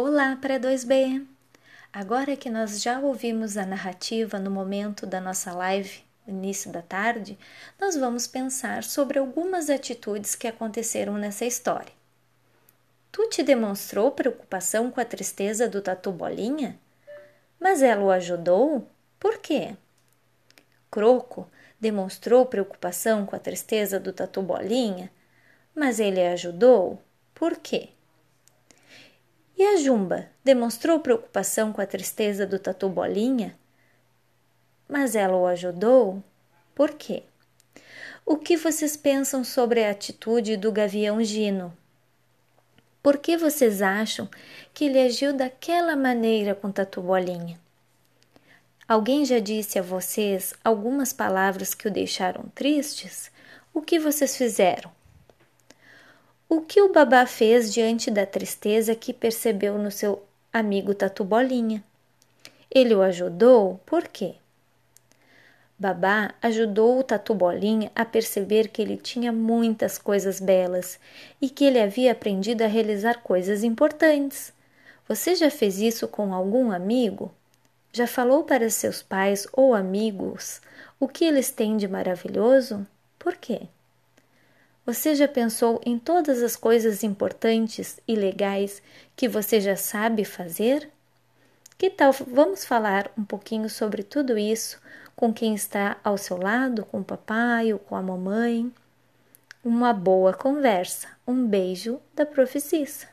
Olá, pré-2B! Agora que nós já ouvimos a narrativa no momento da nossa live, início da tarde, nós vamos pensar sobre algumas atitudes que aconteceram nessa história. Tu te demonstrou preocupação com a tristeza do Tatu Bolinha? Mas ela o ajudou? Por quê? Croco demonstrou preocupação com a tristeza do Tatu Bolinha? Mas ele ajudou? Por quê? E a Jumba demonstrou preocupação com a tristeza do Tatu Bolinha? Mas ela o ajudou? Por quê? O que vocês pensam sobre a atitude do Gavião Gino? Por que vocês acham que ele agiu daquela maneira com Tatu Bolinha? Alguém já disse a vocês algumas palavras que o deixaram tristes? O que vocês fizeram? O que o babá fez diante da tristeza que percebeu no seu amigo Tatu Bolinha? Ele o ajudou? Por quê? Babá ajudou o Tatu Bolinha a perceber que ele tinha muitas coisas belas e que ele havia aprendido a realizar coisas importantes. Você já fez isso com algum amigo? Já falou para seus pais ou amigos o que eles têm de maravilhoso? Por quê? Você já pensou em todas as coisas importantes e legais que você já sabe fazer? Que tal vamos falar um pouquinho sobre tudo isso com quem está ao seu lado, com o papai ou com a mamãe? Uma boa conversa. Um beijo da professissa.